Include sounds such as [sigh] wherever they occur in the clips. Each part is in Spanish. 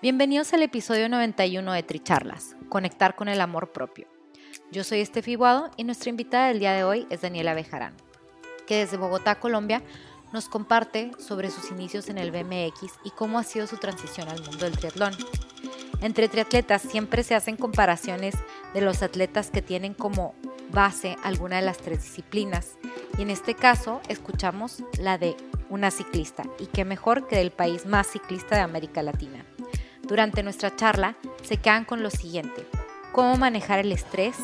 Bienvenidos al episodio 91 de Tricharlas, Conectar con el Amor Propio. Yo soy Estefi Guado y nuestra invitada del día de hoy es Daniela Bejarán, que desde Bogotá, Colombia, nos comparte sobre sus inicios en el BMX y cómo ha sido su transición al mundo del triatlón. Entre triatletas siempre se hacen comparaciones de los atletas que tienen como base alguna de las tres disciplinas y en este caso escuchamos la de una ciclista y qué mejor que del país más ciclista de América Latina. Durante nuestra charla se quedan con lo siguiente, cómo manejar el estrés,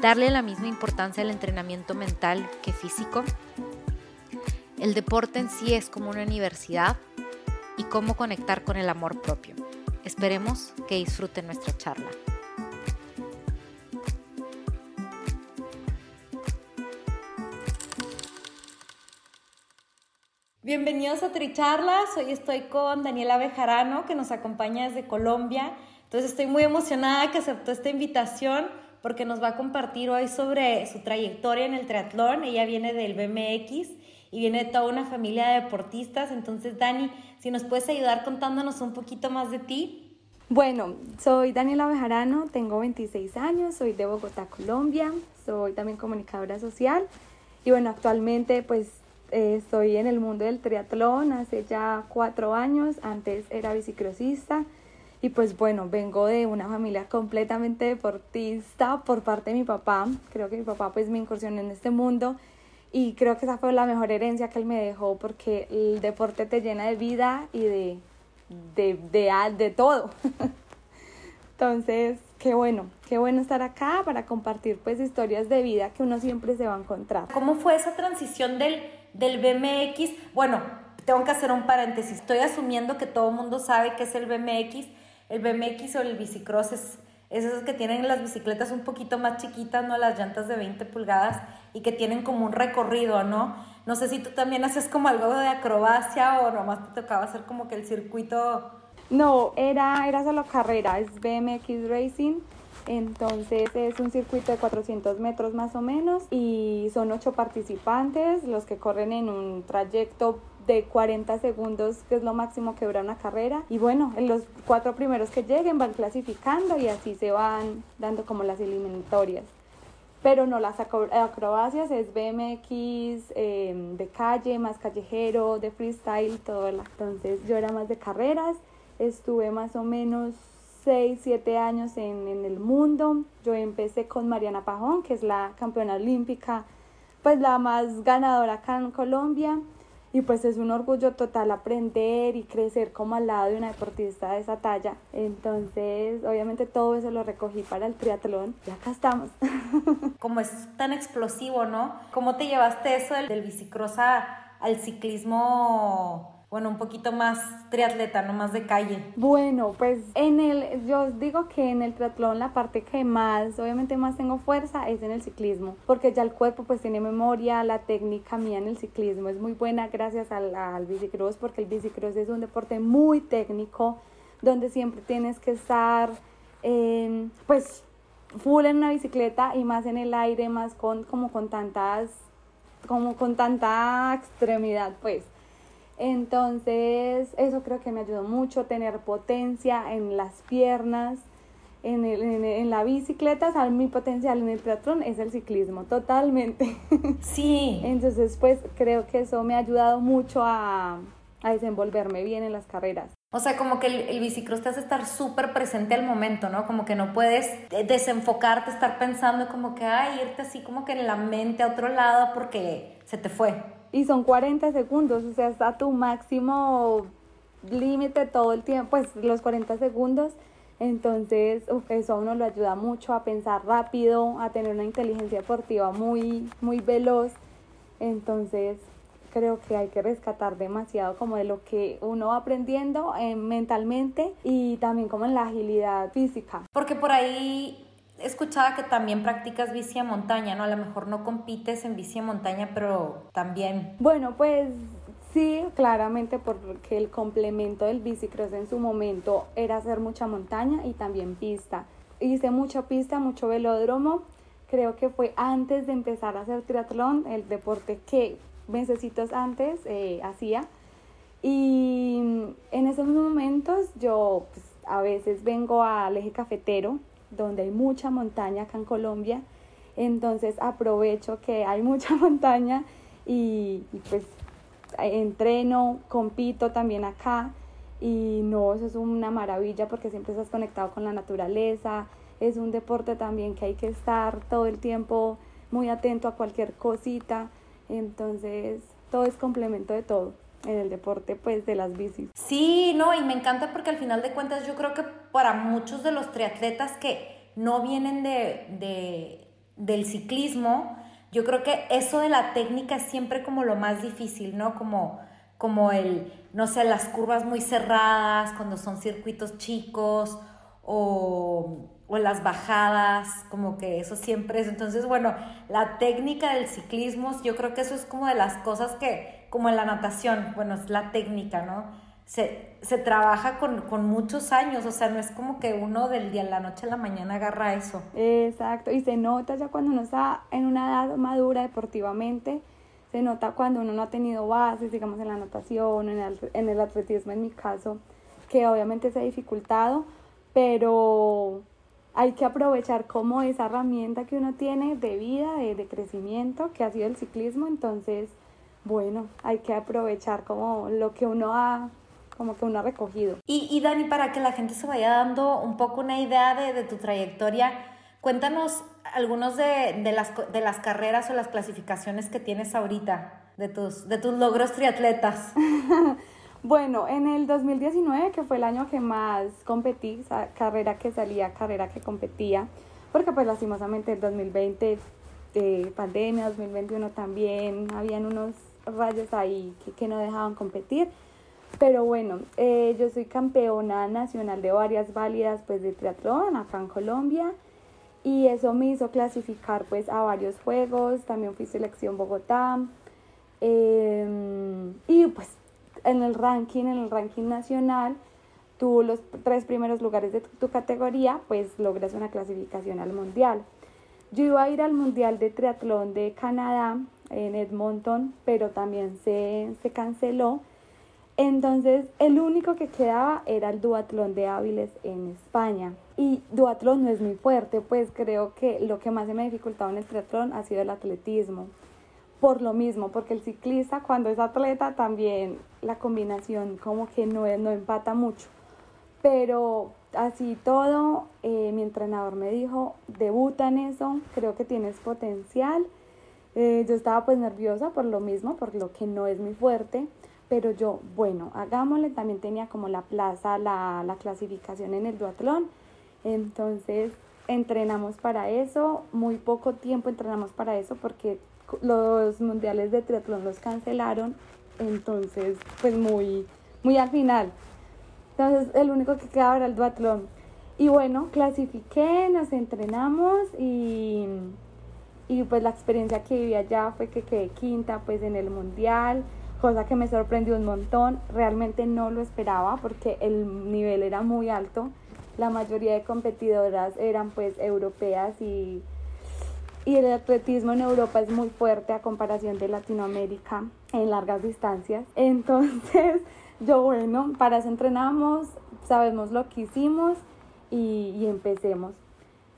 darle la misma importancia al entrenamiento mental que físico, el deporte en sí es como una universidad y cómo conectar con el amor propio. Esperemos que disfruten nuestra charla. Bienvenidos a Tricharlas. Hoy estoy con Daniela Bejarano, que nos acompaña desde Colombia. Entonces estoy muy emocionada que aceptó esta invitación porque nos va a compartir hoy sobre su trayectoria en el triatlón. Ella viene del BMX y viene de toda una familia de deportistas. Entonces, Dani, si nos puedes ayudar contándonos un poquito más de ti. Bueno, soy Daniela Bejarano, tengo 26 años, soy de Bogotá, Colombia, soy también comunicadora social y bueno, actualmente pues eh, estoy en el mundo del triatlón hace ya cuatro años, antes era bicicrosista y pues bueno, vengo de una familia completamente deportista por parte de mi papá, creo que mi papá pues me incursionó en este mundo y creo que esa fue la mejor herencia que él me dejó porque el deporte te llena de vida y de, de, de, de todo. [laughs] Entonces, qué bueno, qué bueno estar acá para compartir pues historias de vida que uno siempre se va a encontrar. ¿Cómo fue esa transición del del BMX, bueno, tengo que hacer un paréntesis, estoy asumiendo que todo el mundo sabe qué es el BMX, el BMX o el bicicross es, esos que tienen las bicicletas un poquito más chiquitas, ¿no? Las llantas de 20 pulgadas y que tienen como un recorrido, ¿no? No sé si tú también haces como algo de acrobacia o nomás te tocaba hacer como que el circuito... No, era, era solo carrera, es BMX Racing entonces es un circuito de 400 metros más o menos y son ocho participantes los que corren en un trayecto de 40 segundos, que es lo máximo que dura una carrera. Y bueno, los cuatro primeros que lleguen van clasificando y así se van dando como las eliminatorias. Pero no las acrobacias, es BMX em, de calle, más callejero, de freestyle, todo. Entonces yo era más de carreras, estuve más o menos 6, 7 años en, en, el mundo. Yo empecé con Mariana Pajón, que es la campeona olímpica, pues la más ganadora acá en Colombia. Y pues es un orgullo total aprender y crecer como al lado de una deportista de esa talla. Entonces, obviamente todo eso lo recogí para el triatlón y acá estamos. [laughs] Como es tan explosivo, ¿no? ¿Cómo te llevaste eso del, del al ciclismo bueno, un poquito más triatleta, no más de calle? Bueno, pues en el, yo digo que en el triatlón la parte que más, obviamente más tengo fuerza es en el ciclismo, porque ya el cuerpo pues tiene memoria, la técnica mía en el ciclismo es muy buena gracias al, al bicicross, porque el bicicross es un deporte muy técnico, donde siempre tienes que estar, pues, full en una bicicleta y más en el aire, más con, como con tantas, como con tanta extremidad, pues. Entonces, eso creo que me ayudó mucho, tener potencia en las piernas, en, el, en, la bicicleta, ¿sabes? mi potencial en el triatlón es el ciclismo, totalmente. [laughs] Sí. Entonces, pues creo que eso me ha ayudado mucho a, a desenvolverme bien en las carreras. O sea, como que el, el bicicross te hace estar súper presente al momento, ¿no? Como que no puedes desenfocarte, estar pensando como que, ay, irte así como que en la mente a otro lado porque se te fue. Y son 40 segundos, o sea, está tu máximo límite todo el tiempo, pues los 40 segundos. Entonces, eso a uno lo ayuda mucho a pensar rápido, a tener una inteligencia deportiva muy, muy veloz. Entonces, creo que hay que rescatar demasiado como de lo que uno va aprendiendo eh, mentalmente y también como en la agilidad física. Porque por ahí escuchaba que también practicas bici a montaña, ¿no? A lo mejor no compites en bici a montaña, pero también. Bueno, pues sí, claramente porque el complemento del bicicross en su momento era hacer mucha montaña y también pista. Hice mucha pista, mucho velódromo. Creo que fue antes de empezar a hacer triatlón, el deporte que mesecitos antes eh, hacía. Y en esos momentos yo pues, a veces vengo al eje cafetero, donde hay mucha montaña acá en Colombia. Entonces aprovecho que hay mucha [laughs] montaña y, pues entreno, compito también acá. Y no, eso es una maravilla porque siempre estás conectado con la naturaleza. Es un deporte también que hay que estar todo el tiempo muy atento a cualquier cosita. Entonces, todo es complemento de todo en el deporte pues de las bicis. Sí, no, y me encanta porque al final de cuentas yo creo que para muchos de los triatletas que no vienen de, de, del ciclismo, yo creo que eso de la técnica es siempre como lo más difícil, ¿no? Como, como el, no sé, las curvas muy cerradas, cuando son circuitos chicos o o las bajadas, como que eso siempre es. Entonces, bueno, la técnica del ciclismo, yo creo que eso es como de las cosas que, como en la natación, bueno, es la técnica, ¿no? Se, se trabaja con, con, muchos años, o sea, no es como que uno del día a la noche a la mañana agarra eso. Exacto, y se nota ya cuando uno está en una edad madura deportivamente, se nota cuando uno no ha tenido bases, digamos, en la natación, en el, en el atletismo en mi caso, que obviamente se ha dificultado, pero hay que aprovechar como esa herramienta que uno tiene de vida, de, crecimiento, que ha sido el ciclismo. Entonces, bueno, hay que aprovechar como lo que uno ha como que uno ha recogido. Y, y Dani, para que la gente se vaya dando un poco una idea de, de tu trayectoria, cuéntanos algunos de, de, las, de las carreras o las clasificaciones que tienes ahorita, de tus, de tus logros triatletas. [laughs] Bueno, en el 2019, que fue el año que más competí, carrera que salía, carrera que competía, porque pues lastimosamente el 2020, eh, pandemia, 2021 también, habían unos rayos ahí que, que no dejaban competir. Pero bueno, eh, yo soy campeona nacional de varias válidas pues de triatlón acá en Colombia y eso me hizo clasificar pues a varios juegos, también fui selección Bogotá eh, y pues en el ranking, en el ranking nacional, tú los tres primeros lugares de tu, categoría, pues logras una clasificación al mundial. Yo iba a ir al mundial de triatlón de Canadá en Edmonton, pero también se, se canceló. Entonces, el único que quedaba era el duatlón de Áviles en España. Y duatlón no es muy fuerte, pues creo que lo que más se me ha dificultado en el triatlón ha sido el atletismo por lo mismo, porque el ciclista cuando es atleta también la combinación como que no, no empata mucho. Pero así todo, eh, mi entrenador me dijo, debuta en eso, creo que tienes potencial. Eh, yo estaba pues nerviosa por lo mismo, por lo que no es muy fuerte, pero yo, bueno, hagámosle, también tenía como la plaza, la, la clasificación en el duatlón, entonces entrenamos para eso, muy poco tiempo entrenamos para eso porque los mundiales de triatlón los cancelaron, entonces pues muy, muy al final. Entonces el único que quedaba era el duatlón. Y bueno, clasifiqué, nos entrenamos y, y pues la experiencia que viví allá fue que quedé quinta pues en el mundial, cosa que me sorprendió un montón, realmente no lo esperaba porque el nivel era muy alto, la mayoría de competidoras eran pues europeas y y el atletismo en Europa es muy fuerte a comparación de Latinoamérica en largas distancias. [laughs] Entonces, yo bueno, para eso entrenamos, sabemos lo que hicimos y, y empecemos.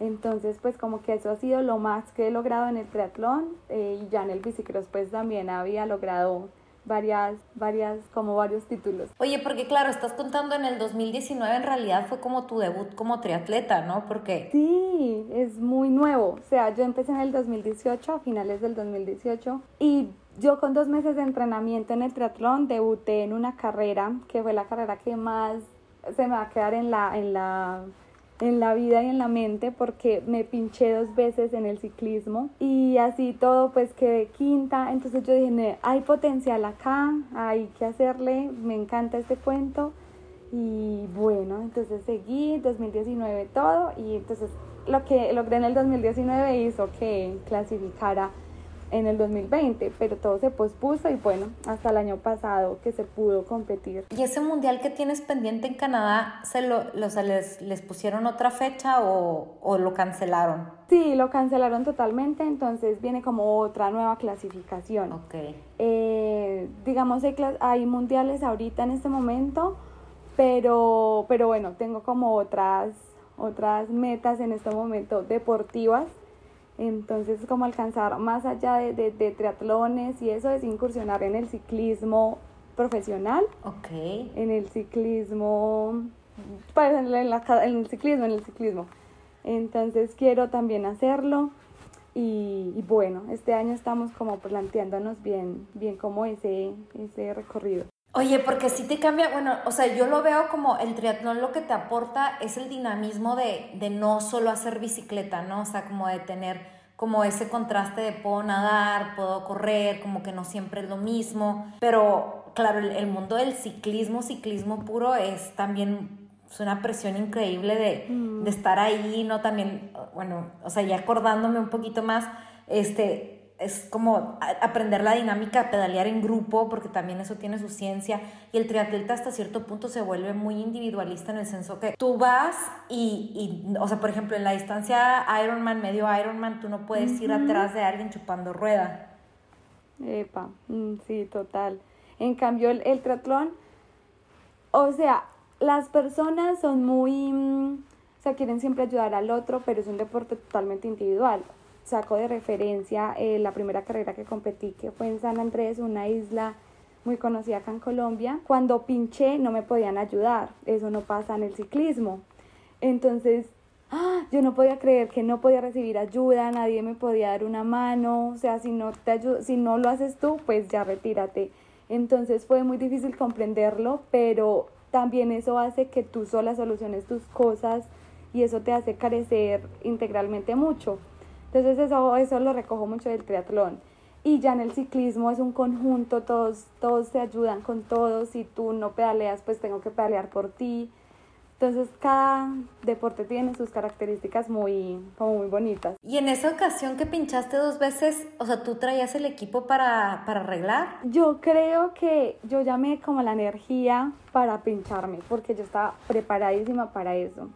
Entonces, pues como que eso ha sido lo más que he logrado en el triatlón eh, y ya en el bicicross pues también había logrado varias, varias, como varios títulos. Oye, porque claro, estás contando en el 2019, en realidad fue como tu debut como triatleta, ¿no? Porque... Sí, es muy nuevo. O sea, yo empecé en el 2018, a finales del 2018, y yo con dos meses de entrenamiento en el triatlón debuté en una carrera que fue la carrera que más se me va a quedar en la, en la en la vida y en la mente porque me pinché dos veces en el ciclismo y así todo pues quedé quinta. Entonces yo dije hay potencial acá hay que hacerle me encanta este cuento y bueno entonces seguí 2019 todo y entonces lo que logré en el 2019 hizo que clasificara en el 2020, pero todo se pospuso y bueno, hasta el año pasado que se pudo competir. ¿Y ese mundial que tienes pendiente en Canadá, se lo, les, les, pusieron otra fecha o, o, lo cancelaron? Sí, lo cancelaron totalmente, entonces viene como otra nueva clasificación. Ok. Eh, digamos, hay, hay mundiales ahorita en este momento, pero, pero bueno, tengo como otras, otras metas en este momento deportivas entonces, como alcanzar más allá de, de, triatlones y eso es incursionar en el ciclismo profesional. Ok. En el ciclismo, pues en, en el ciclismo, en el ciclismo. Entonces quiero también hacerlo. Y, y, bueno, este año estamos como planteándonos bien, bien como ese, ese recorrido. Oye, porque si te cambia, bueno, o sea, yo lo veo como el triatlón lo que te aporta es el dinamismo de, de no solo hacer bicicleta, ¿no? O sea, como de tener como ese contraste de puedo nadar, puedo correr, como que no siempre es lo mismo, pero claro, el, mundo del ciclismo, ciclismo puro es también es una presión increíble de, mm. de estar ahí, ¿no? También, bueno, o sea, ya acordándome un poquito más, este, es como aprender la dinámica de pedalear en grupo, porque también eso tiene su ciencia. Y el triatleta hasta cierto punto se vuelve muy individualista en el senso que tú vas y, y o sea, por ejemplo, en la distancia Ironman, medio Ironman, tú no puedes ir atrás de alguien chupando rueda. Epa, mm, sí, total. En cambio, el, el triatlón, o sea, las personas son muy, mm, o sea, quieren siempre ayudar al otro, pero es un deporte totalmente individual saco de referencia eh, la primera carrera que competí, que fue en San Andrés, una isla muy conocida acá en Colombia. Cuando pinché no me podían ayudar, eso no pasa en el ciclismo. Entonces, ¡ah! yo no podía creer que no podía recibir ayuda, nadie me podía dar una mano, o sea, si no, te si no lo haces tú, pues ya retírate. Entonces fue muy difícil comprenderlo, pero también eso hace que tú sola soluciones tus cosas y eso te hace carecer integralmente mucho. Entonces eso, eso lo recojo mucho del triatlón. Y ya en el ciclismo es un conjunto, todos, todos se ayudan con todos. Si tú no pedaleas, pues tengo que pedalear por ti. Entonces cada deporte tiene sus características muy, como muy bonitas. Y en esa ocasión que pinchaste dos veces, o sea, ¿tú traías el equipo para, para arreglar? Yo creo que yo llamé como la energía para pincharme, porque yo estaba preparadísima para eso.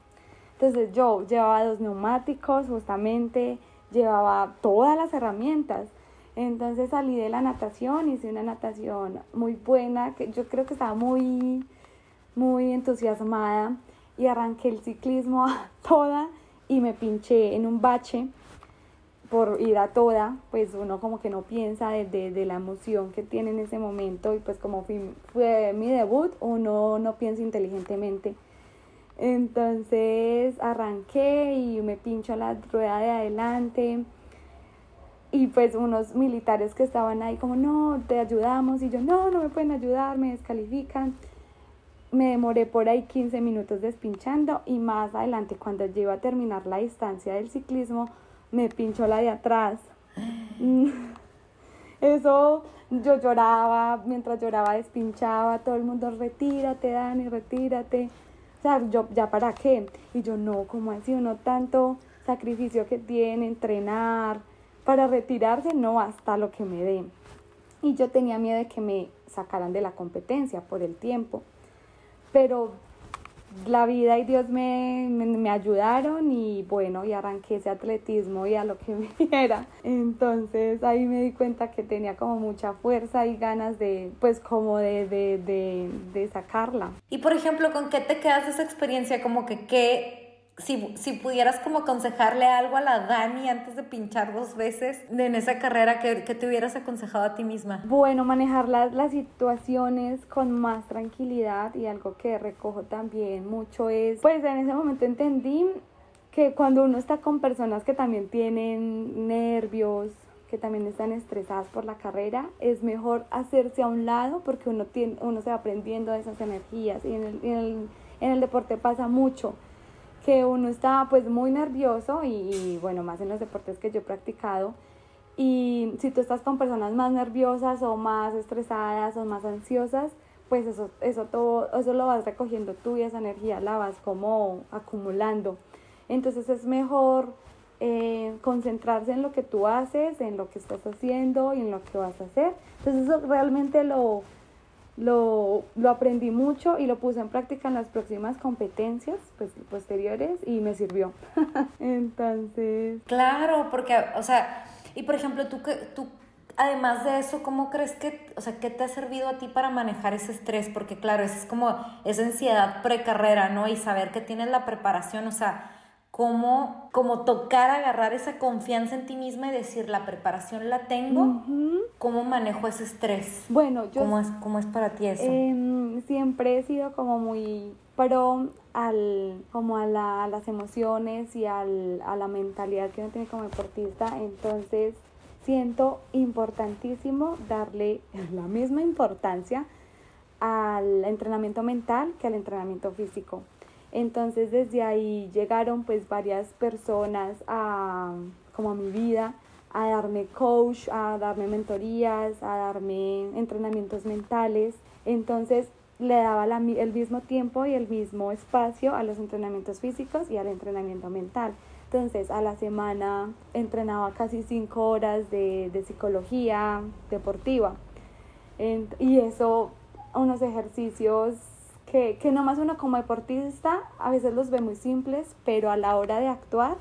Entonces yo llevaba dos neumáticos justamente, llevaba todas las herramientas. Entonces salí de la natación, hice una natación muy buena, que yo creo que estaba muy, muy entusiasmada y arranqué el ciclismo [laughs] toda y me pinché en un bache por ir a toda, pues uno como que no piensa de, de, la emoción que tiene en ese momento y pues como fue mi debut, uno no piensa inteligentemente entonces arranqué y me pincho la rueda de adelante. Y pues unos militares que estaban ahí como, no, te ayudamos. Y yo, no, no me pueden ayudar, me descalifican. Me demoré por ahí 15 minutos despinchando y más adelante cuando yo a terminar la distancia del ciclismo, me pinchó la de atrás. [laughs] Eso yo lloraba, mientras lloraba despinchaba, todo el mundo retírate, Dani, retírate. O sea, yo, ¿ya para qué? Y yo, no, como así? Uno tanto sacrificio que tiene, entrenar, para retirarse, no, hasta lo que me den. Y yo tenía miedo de que me sacaran de la competencia por el tiempo. Pero la vida y Dios me, me, ayudaron y bueno, y arranqué ese atletismo y a lo que [laughs] me diera. Entonces ahí me di cuenta que tenía como mucha fuerza y ganas de, pues como de, de, de, de sacarla. Y por ejemplo, ¿con qué te quedas esa experiencia? Como que qué si, si, pudieras como aconsejarle algo a la Dani antes de pinchar dos veces en esa carrera, ¿qué, te hubieras aconsejado a ti misma? Bueno, manejar las, las situaciones con más tranquilidad y algo que recojo también mucho es, pues en ese momento entendí que cuando uno está con personas que también tienen nervios, que también están estresadas por la carrera, es mejor hacerse a un lado porque uno, tiene, uno se va aprendiendo de esas energías y en el, en el, en el deporte pasa mucho que uno está pues muy nervioso y, bueno, más en los deportes que yo he practicado. Y si tú estás con personas más nerviosas o más estresadas o más ansiosas, pues eso, eso, todo, eso lo vas recogiendo tú y esa energía la vas como acumulando. Entonces es mejor eh, concentrarse en lo que tú haces, en lo que estás haciendo y en lo que vas a hacer. Entonces eso realmente lo, lo, lo, aprendí mucho y lo puse en práctica en las próximas competencias pues, posteriores y me sirvió. [laughs] Entonces... Claro, porque, o sea, y por ejemplo, tú, tú, además de eso, ¿cómo crees que, o sea, qué te ha servido a ti para manejar ese estrés? Porque claro, es como esa ansiedad precarrera, ¿no? Y saber que tienes la preparación, o sea, cómo, como tocar, agarrar esa confianza en ti misma y decir, la preparación la tengo, ¿cómo manejo ese estrés? Bueno, yo... ¿Cómo es, cómo es para ti eso? Em, siempre he sido como muy pro al, como a, la, a las emociones y al, a la mentalidad que uno tiene como deportista, entonces siento importantísimo darle [laughs] la misma importancia al entrenamiento mental que al entrenamiento físico. Entonces desde ahí llegaron pues varias personas a, como a mi vida, a darme coach, a darme mentorías, a darme entrenamientos mentales. Entonces le daba el mismo tiempo y el mismo espacio a los entrenamientos físicos y al entrenamiento mental. Entonces a la semana entrenaba casi cinco horas de, de psicología deportiva. y eso, unos ejercicios que, que nomás uno como deportista a veces los ve muy simples, pero a la hora de actuar,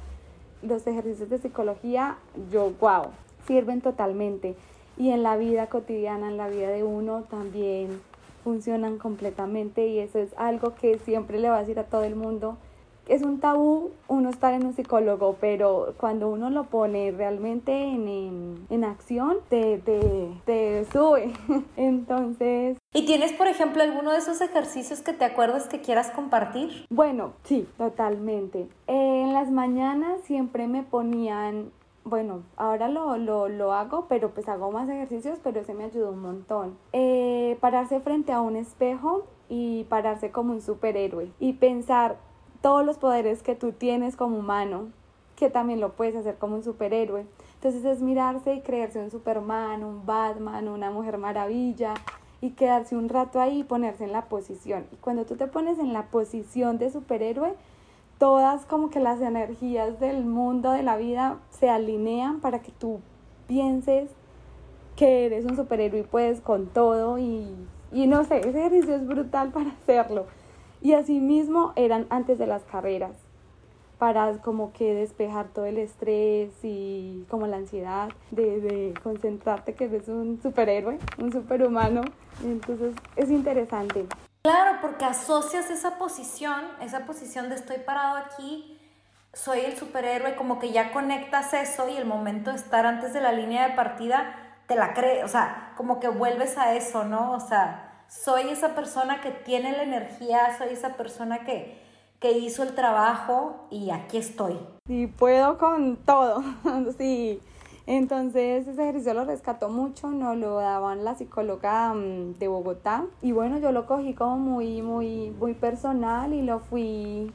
los ejercicios de psicología, yo, wow, sirven totalmente. Y en la vida cotidiana, en la vida de uno, también funcionan completamente y eso es algo que siempre le va a decir a todo el mundo es un tabú uno estar en un psicólogo, pero cuando uno lo pone realmente en, en, acción, te, te, te sube. [laughs] Entonces... ¿Y tienes, por ejemplo, alguno de esos ejercicios que te acuerdas que quieras compartir? Bueno, sí, totalmente. en las mañanas siempre me ponían bueno, ahora lo, lo, lo, hago, pero pues hago más ejercicios, pero ese me ayudó un montón. Eh, pararse frente a un espejo y pararse como un superhéroe y pensar todos los poderes que tú tienes como humano, que también lo puedes hacer como un superhéroe. Entonces es mirarse y creerse un Superman, un Batman, una Mujer Maravilla y quedarse un rato ahí y ponerse en la posición. Y cuando tú te pones en la posición de superhéroe, todas como que las energías del mundo, de la vida, se alinean para que tú pienses que eres un superhéroe y puedes con todo y, y no sé, ese ejercicio es brutal para hacerlo. Y asimismo eran antes de las carreras, para como que despejar todo el estrés y como la ansiedad de, concentrarte que eres un superhéroe, un superhumano. Entonces es interesante. Claro, porque asocias esa posición, esa posición de estoy parado aquí, soy el superhéroe, como que ya conectas eso y el momento de estar antes de la línea de partida te la crees, o sea, como que vuelves a eso, ¿no? O sea, soy esa persona que tiene la energía, soy esa persona que, que hizo el trabajo y aquí estoy. Sí, puedo con todo, [laughs] sí. Entonces ese ejercicio lo rescató mucho, nos lo daban la psicóloga mm, de Bogotá y bueno, yo lo cogí como muy, muy, muy personal y lo fui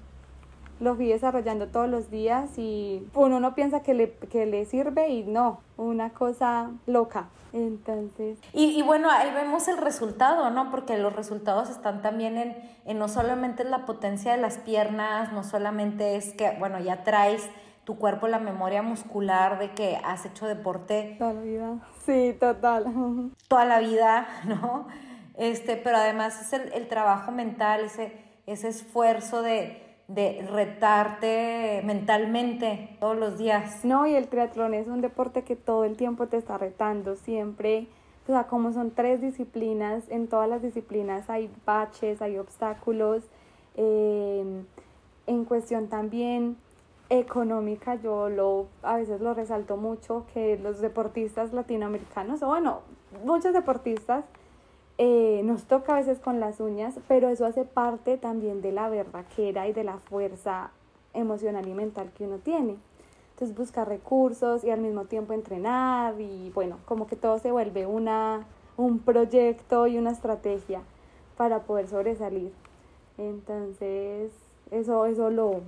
lo fui desarrollando todos los días y uno no piensa que le, que le sirve y no, una cosa loca. Entonces. Y, y, bueno, ahí vemos el resultado, ¿no? Porque los resultados están también en, en no solamente la potencia de las piernas, no solamente es que, bueno, ya traes tu cuerpo la memoria muscular de que has hecho deporte. Toda la vida. Sí, total. [laughs] Toda la vida, [laughs] ¿no? Este, pero además es el, el trabajo mental, ese, ese esfuerzo de, de retarte mentalmente todos los días. No, y el triatlón es un deporte que todo el tiempo te está retando, siempre, o sea, como son tres disciplinas, en todas las disciplinas hay baches, hay obstáculos, em, en cuestión también económica, yo lo a veces lo resalto mucho que los deportistas latinoamericanos, o bueno, muchos deportistas, eh, nos toca a veces con las uñas, pero eso hace parte también de la era y de la fuerza emocional y mental que uno tiene. Entonces buscar recursos y al mismo tiempo entrenar y bueno, como que todo se vuelve una, un proyecto y una estrategia para poder sobresalir. Entonces, eso, eso lo,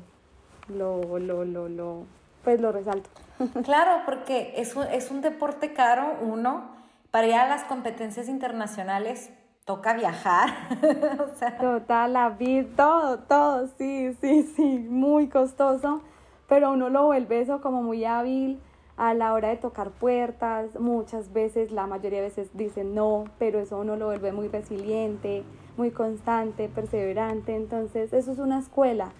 lo, lo, lo, lo, pues lo resalto. [laughs] Claro, porque es un, es un deporte caro, uno, para ir a las competencias internacionales toca viajar. [laughs] o sea. Total, la vida, todo, todo, sí, sí, sí, muy costoso, pero uno lo vuelve eso como muy hábil a la hora de tocar puertas, muchas veces, la mayoría de veces dicen no, pero eso uno lo vuelve muy resiliente, muy constante, perseverante, entonces eso es una escuela.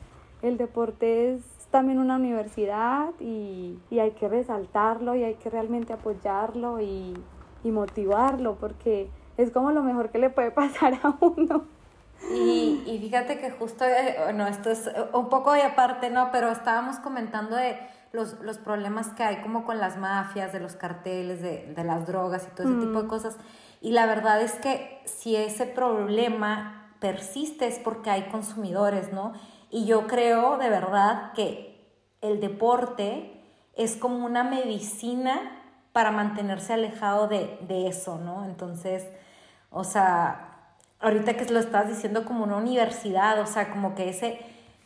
El deporte es también una universidad y, y hay que resaltarlo y hay que realmente apoyarlo y, y motivarlo porque es como lo mejor que le puede pasar a uno. Y, y fíjate que justo, eh, bueno, esto es un poco de aparte, ¿no? Pero estábamos comentando de los, los problemas que hay como con las mafias, de los carteles, de, de las drogas y todo ese tipo de cosas. Y la verdad es que si ese problema persiste es porque hay consumidores, ¿no? Y yo creo de verdad que el deporte es como una medicina para mantenerse alejado de, de eso, ¿no? Entonces, o sea, ahorita que lo estás diciendo como una universidad, o sea, como que ese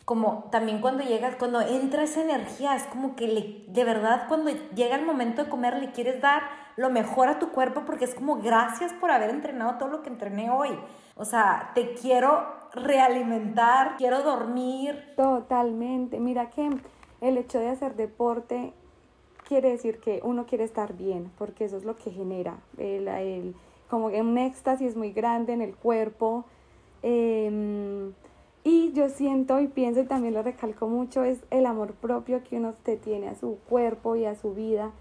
como también cuando llegas, cuando entra esa energía, es como que le, de verdad cuando llega el momento de comer le quieres dar lo mejor a tu cuerpo porque es como gracias por haber entrenado todo lo que entrené hoy. O sea, te quiero realimentar, quiero dormir. Totalmente. Mira que el hecho de hacer deporte quiere decir que uno quiere estar bien, porque eso es lo que genera el, el como un éxtasis muy grande en el cuerpo. Eh, y yo siento y pienso y también lo recalco mucho es el amor propio que uno te tiene a su cuerpo y a su vida,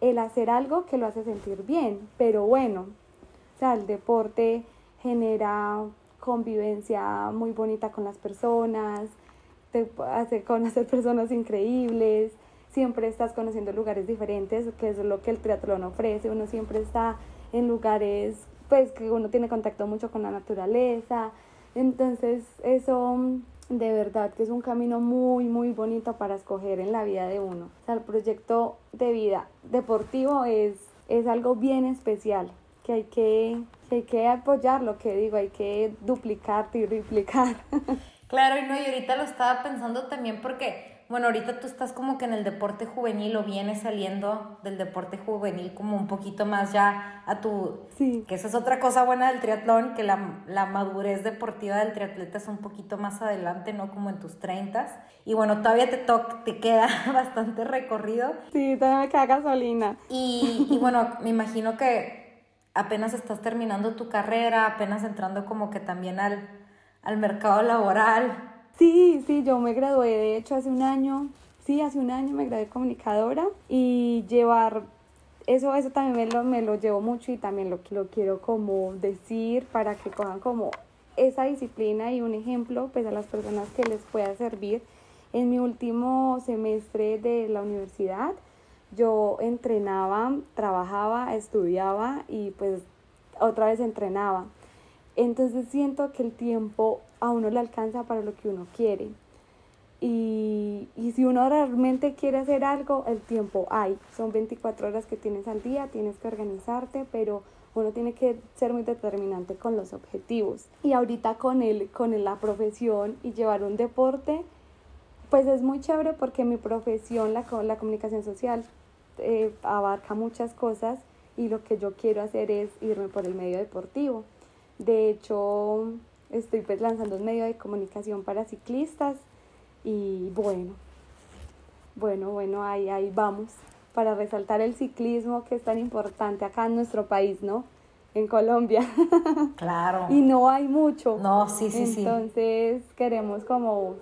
el hacer algo que lo hace sentir bien, pero bueno, o sea, el deporte genera convivencia muy bonita con las personas, te hace conocer personas increíbles, siempre estás conociendo lugares diferentes, que es lo que el triatlón ofrece, uno siempre está en lugares pues que uno tiene contacto mucho con la naturaleza, entonces, eso de verdad que es un camino muy, muy bonito para escoger en la vida de uno. O sea, el proyecto de vida deportivo es, es algo bien especial, que hay que, que hay que apoyar, lo que digo, hay que duplicar y triplicar. [laughs] Claro, y no, y ahorita lo estaba pensando también porque bueno, ahorita tú estás como que en el deporte juvenil o vienes saliendo del deporte juvenil como un poquito más ya a tu... Sí. Que esa es otra cosa buena del triatlón, que la, la madurez deportiva del triatleta es un poquito más adelante, ¿no? Como en tus 30 Y bueno, todavía te, te queda [laughs] bastante recorrido. Sí, todavía me queda gasolina. Y, y bueno, me imagino que apenas estás terminando tu carrera, apenas entrando como que también al, al mercado laboral. Sí, sí, yo me gradué de hecho hace un año, sí, hace un año me gradué comunicadora y llevar eso, eso también me lo, me lo llevo mucho y también lo, lo quiero como decir para que cojan como esa disciplina y un ejemplo pues a las personas que les pueda servir. En mi último semestre de la universidad yo entrenaba, trabajaba, estudiaba y pues otra vez entrenaba. Entonces siento que el tiempo a uno le alcanza para lo que uno quiere. Y, y, si uno realmente quiere hacer algo, el tiempo hay. Son 24 horas que tienes al día, tienes que organizarte, pero uno tiene que ser muy determinante con los objetivos. Y ahorita con, el, con la profesión y llevar un deporte, pues es muy chévere porque mi profesión, la, la comunicación social, eh, abarca muchas cosas y lo que yo quiero hacer es irme por el medio deportivo. De hecho, estoy pues lanzando un medio de comunicación para ciclistas y bueno, bueno, bueno, ahí, ahí vamos para resaltar el ciclismo que es tan importante acá en nuestro país, ¿no? En Colombia. [laughs] Claro. y no hay mucho. No, sí, sí, sí. Entonces queremos como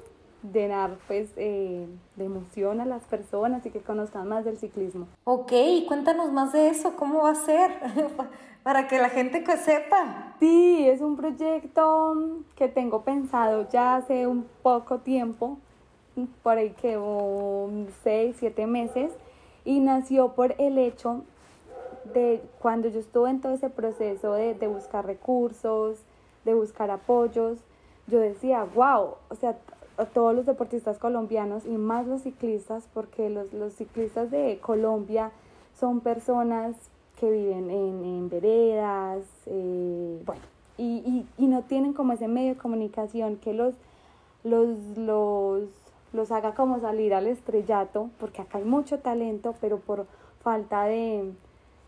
llenar pues eh, de emoción a las personas y que conozcan más del ciclismo. Ok, cuéntanos más de eso, ¿cómo va a ser? [laughs] Para que la gente que sepa. Sí, es un proyecto que tengo pensado ya hace un poco tiempo por ahí que seis, siete meses y nació por el hecho de cuando yo estuve en todo ese proceso de, de buscar recursos, de buscar apoyos, yo decía, wow, o sea, todos los deportistas colombianos y más los ciclistas, porque los, los ciclistas de Colombia son personas que viven en, en veredas, eh, bueno, y, y, y, no tienen como ese medio de comunicación que los, los, los, los haga como salir al estrellato, porque acá hay mucho talento, pero por falta de,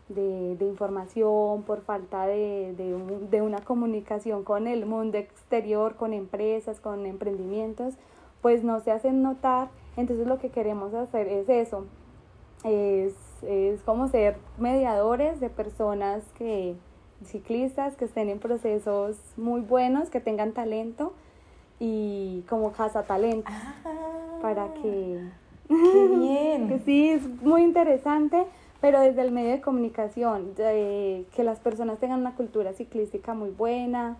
de, de información, por falta de, de, de, una comunicación con el mundo exterior, con empresas, con emprendimientos, pues no se hacen notar. Entonces lo que queremos hacer es eso, es, es como ser mediadores de personas que, ciclistas que estén en procesos muy buenos, que tengan talento y como casa talento ah, para que... Qué bien. que [laughs] sí, es muy interesante pero desde el medio de comunicación, que las personas tengan una cultura ciclística muy buena,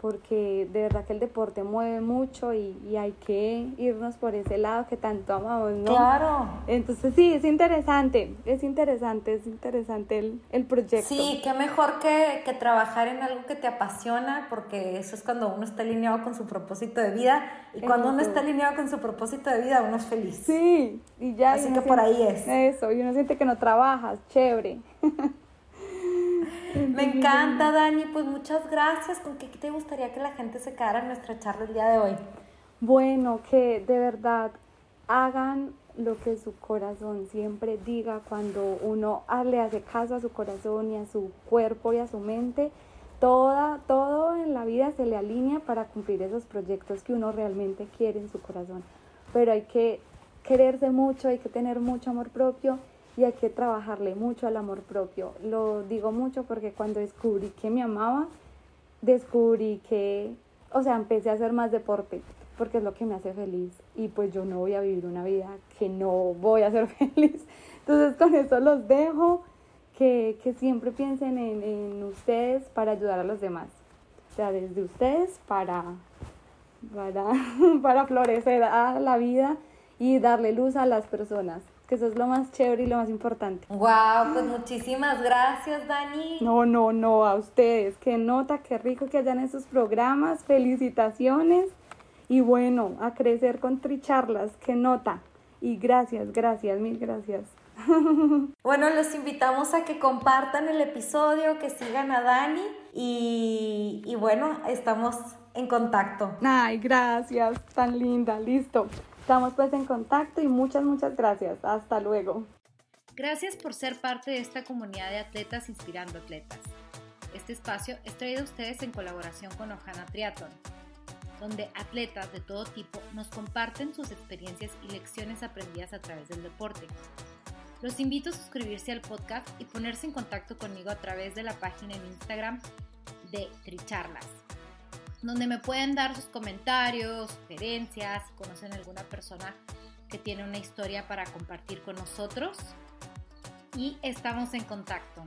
porque de verdad que el deporte mueve mucho y, y, hay que irnos por ese lado que tanto amamos, ¿no? Claro. Entonces sí, es interesante, es interesante, es interesante el, el proyecto. Sí, qué mejor que, que, trabajar en algo que te apasiona, porque eso es cuando uno está alineado con su propósito de vida y cuando eso. uno está alineado con su propósito de vida, uno es feliz. Sí, y ya. Así y que por ahí es. Eso, y uno siente que no trabajas, chévere. [laughs] [laughs] Me encanta, Dani. Pues muchas gracias. ¿Con qué te gustaría que la gente se quedara en nuestra charla el día de hoy? Bueno, que de verdad hagan lo que su corazón siempre diga cuando uno le hace caso a su corazón y a su cuerpo y a su mente. Toda, todo en la vida se le alinea para cumplir esos proyectos que uno realmente quiere en su corazón. Pero hay que quererse mucho, hay que tener mucho amor propio y hay que trabajarle mucho al amor propio. Lo digo mucho porque cuando descubrí que me amaba, descubrí que, o sea, empecé a hacer más deporte porque es lo que me hace feliz y pues yo no voy a vivir una vida que no voy a ser [laughs] feliz. Entonces con eso los dejo, que, que siempre piensen en, en, ustedes para ayudar a los demás. O sea, desde ustedes para, para, [laughs] para florecer a la vida y darle luz a las personas que eso es lo más chévere y lo más importante. Wow, pues muchísimas gracias, Dani. No, no, no, a ustedes. Qué nota, qué rico que hayan esos programas. Felicitaciones. Y bueno, a crecer con Tricharlas, qué nota. Y gracias, gracias, mil gracias. [laughs] Bueno, los invitamos a que compartan el episodio, que sigan a Dani y, y bueno, estamos en contacto. Ay, gracias, tan linda, listo. Estamos pues en contacto y muchas, muchas gracias. Hasta luego. Gracias por ser parte de esta comunidad de atletas inspirando atletas. Este espacio es traído a ustedes en colaboración con Ojana Triathlon, donde atletas de todo tipo nos comparten sus experiencias y lecciones aprendidas a través del deporte. Los invito a suscribirse al podcast y ponerse en contacto conmigo a través de la página en Instagram de Tricharlas donde me pueden dar sus comentarios, sugerencias, si conocen alguna persona que tiene una historia para compartir con nosotros. Y estamos en contacto.